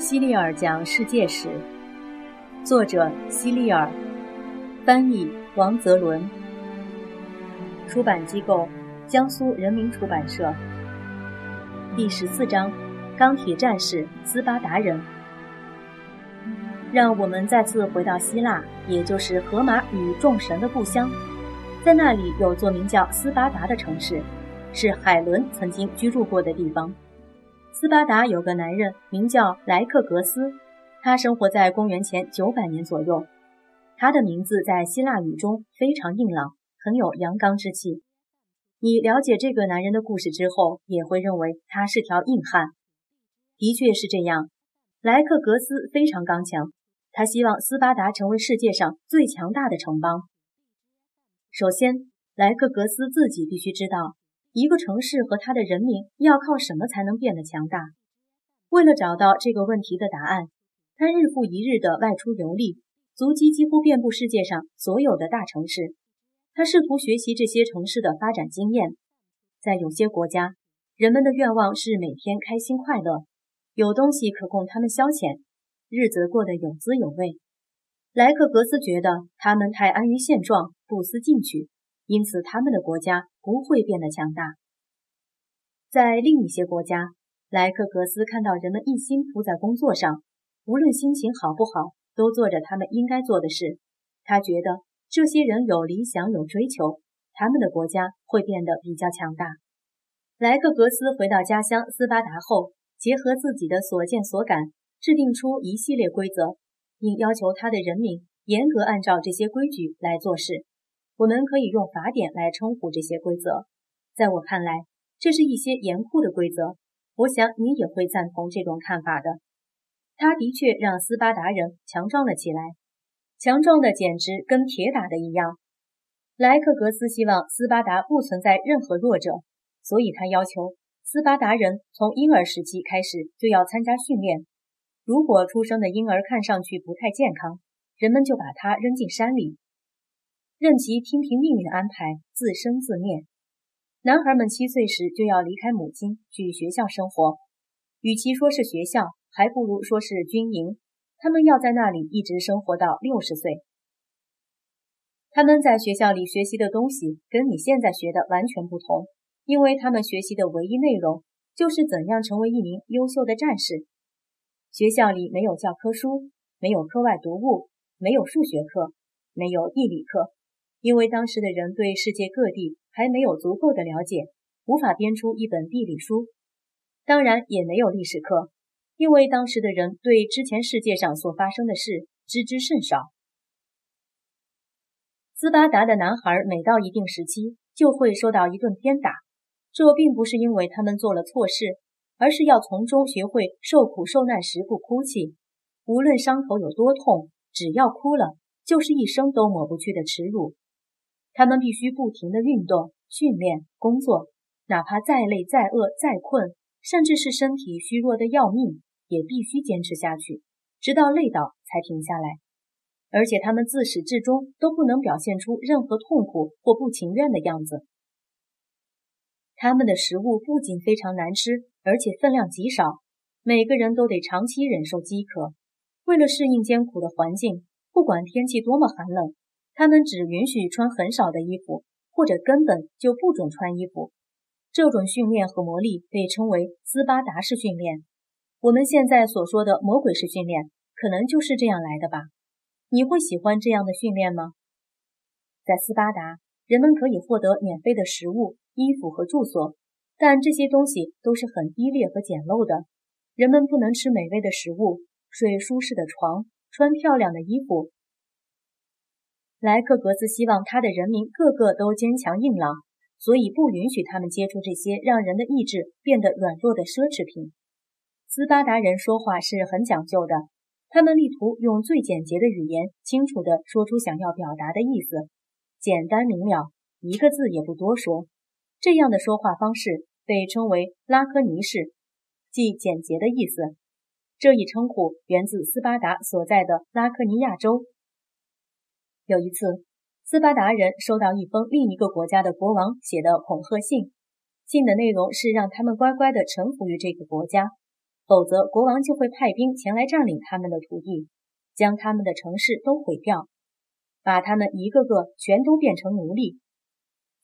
西利尔讲世界史，作者西利尔，翻译王泽伦，出版机构江苏人民出版社。第十四章：钢铁战士斯巴达人。让我们再次回到希腊，也就是荷马与众神的故乡，在那里有座名叫斯巴达的城市，是海伦曾经居住过的地方。斯巴达有个男人名叫莱克格斯，他生活在公元前九百年左右。他的名字在希腊语中非常硬朗，很有阳刚之气。你了解这个男人的故事之后，也会认为他是条硬汉。的确是这样，莱克格斯非常刚强，他希望斯巴达成为世界上最强大的城邦。首先，莱克格斯自己必须知道。一个城市和它的人民要靠什么才能变得强大？为了找到这个问题的答案，他日复一日地外出游历，足迹几乎遍布世界上所有的大城市。他试图学习这些城市的发展经验。在有些国家，人们的愿望是每天开心快乐，有东西可供他们消遣，日子过得有滋有味。莱克格斯觉得他们太安于现状，不思进取。因此，他们的国家不会变得强大。在另一些国家，莱克格斯看到人们一心扑在工作上，无论心情好不好，都做着他们应该做的事。他觉得这些人有理想、有追求，他们的国家会变得比较强大。莱克格斯回到家乡斯巴达后，结合自己的所见所感，制定出一系列规则，并要求他的人民严格按照这些规矩来做事。我们可以用法典来称呼这些规则。在我看来，这是一些严酷的规则。我想你也会赞同这种看法的。他的确让斯巴达人强壮了起来，强壮的简直跟铁打的一样。莱克格斯希望斯巴达不存在任何弱者，所以他要求斯巴达人从婴儿时期开始就要参加训练。如果出生的婴儿看上去不太健康，人们就把他扔进山里。任其听凭命运安排，自生自灭。男孩们七岁时就要离开母亲，去学校生活。与其说是学校，还不如说是军营。他们要在那里一直生活到六十岁。他们在学校里学习的东西跟你现在学的完全不同，因为他们学习的唯一内容就是怎样成为一名优秀的战士。学校里没有教科书，没有课外读物，没有数学课，没有地理课。因为当时的人对世界各地还没有足够的了解，无法编出一本地理书。当然，也没有历史课，因为当时的人对之前世界上所发生的事知之甚少。斯巴达的男孩每到一定时期就会受到一顿鞭打，这并不是因为他们做了错事，而是要从中学会受苦受难时不哭泣。无论伤口有多痛，只要哭了，就是一生都抹不去的耻辱。他们必须不停地运动、训练、工作，哪怕再累、再饿、再困，甚至是身体虚弱的要命，也必须坚持下去，直到累倒才停下来。而且他们自始至终都不能表现出任何痛苦或不情愿的样子。他们的食物不仅非常难吃，而且分量极少，每个人都得长期忍受饥渴。为了适应艰苦的环境，不管天气多么寒冷。他们只允许穿很少的衣服，或者根本就不准穿衣服。这种训练和磨砺被称为斯巴达式训练。我们现在所说的魔鬼式训练，可能就是这样来的吧？你会喜欢这样的训练吗？在斯巴达，人们可以获得免费的食物、衣服和住所，但这些东西都是很低劣和简陋的。人们不能吃美味的食物，睡舒适的床，穿漂亮的衣服。莱克格斯希望他的人民个个都坚强硬朗，所以不允许他们接触这些让人的意志变得软弱的奢侈品。斯巴达人说话是很讲究的，他们力图用最简洁的语言，清楚地说出想要表达的意思，简单明了，一个字也不多说。这样的说话方式被称为拉科尼式，即简洁的意思。这一称呼源自斯巴达所在的拉科尼亚州。有一次，斯巴达人收到一封另一个国家的国王写的恐吓信，信的内容是让他们乖乖地臣服于这个国家，否则国王就会派兵前来占领他们的土地，将他们的城市都毁掉，把他们一个个全都变成奴隶。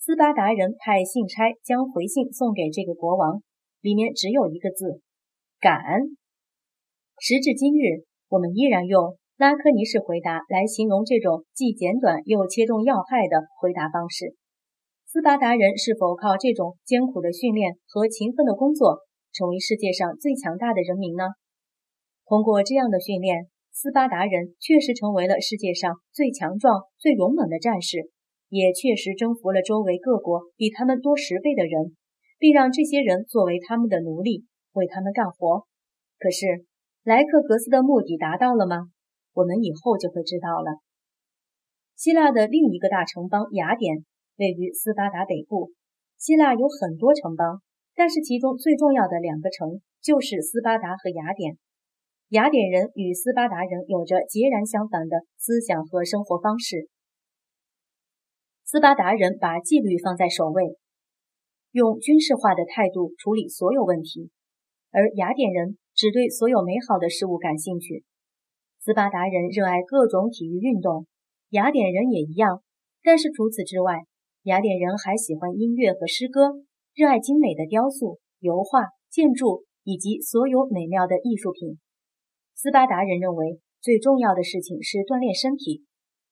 斯巴达人派信差将回信送给这个国王，里面只有一个字：敢。时至今日，我们依然用拉科尼式回答来形容这种既简短又切中要害的回答方式。斯巴达人是否靠这种艰苦的训练和勤奋的工作，成为世界上最强大的人民呢？通过这样的训练，斯巴达人确实成为了世界上最强壮、最勇猛的战士，也确实征服了周围各国比他们多十倍的人，并让这些人作为他们的奴隶，为他们干活。可是，莱克格斯的目的达到了吗？我们以后就会知道了。希腊的另一个大城邦雅典。位于斯巴达北部，希腊有很多城邦，但是其中最重要的两个城就是斯巴达和雅典。雅典人与斯巴达人有着截然相反的思想和生活方式。斯巴达人把纪律放在首位，用军事化的态度处理所有问题，而雅典人只对所有美好的事物感兴趣。斯巴达人热爱各种体育运动，雅典人也一样，但是除此之外。雅典人还喜欢音乐和诗歌，热爱精美的雕塑、油画、建筑以及所有美妙的艺术品。斯巴达人认为最重要的事情是锻炼身体，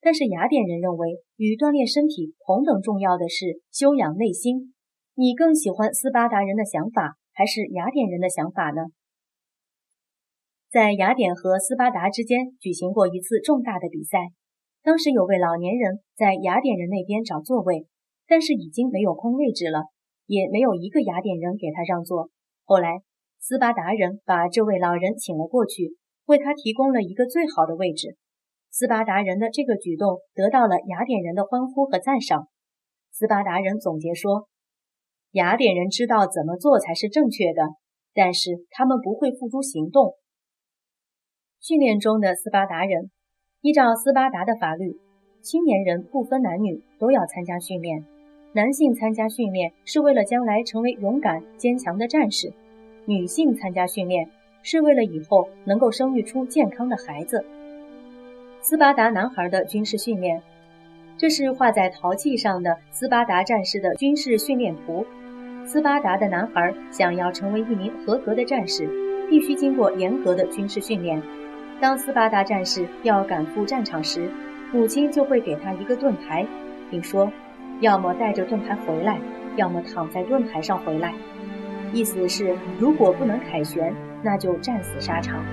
但是雅典人认为与锻炼身体同等重要的是修养内心。你更喜欢斯巴达人的想法还是雅典人的想法呢？在雅典和斯巴达之间举行过一次重大的比赛，当时有位老年人在雅典人那边找座位。但是已经没有空位置了，也没有一个雅典人给他让座。后来，斯巴达人把这位老人请了过去，为他提供了一个最好的位置。斯巴达人的这个举动得到了雅典人的欢呼和赞赏。斯巴达人总结说：“雅典人知道怎么做才是正确的，但是他们不会付诸行动。”训练中的斯巴达人，依照斯巴达的法律，青年人不分男女都要参加训练。男性参加训练是为了将来成为勇敢坚强的战士，女性参加训练是为了以后能够生育出健康的孩子。斯巴达男孩的军事训练，这是画在陶器上的斯巴达战士的军事训练图。斯巴达的男孩想要成为一名合格的战士，必须经过严格的军事训练。当斯巴达战士要赶赴战场时，母亲就会给他一个盾牌，并说。要么带着盾牌回来，要么躺在盾牌上回来。意思是，如果不能凯旋，那就战死沙场。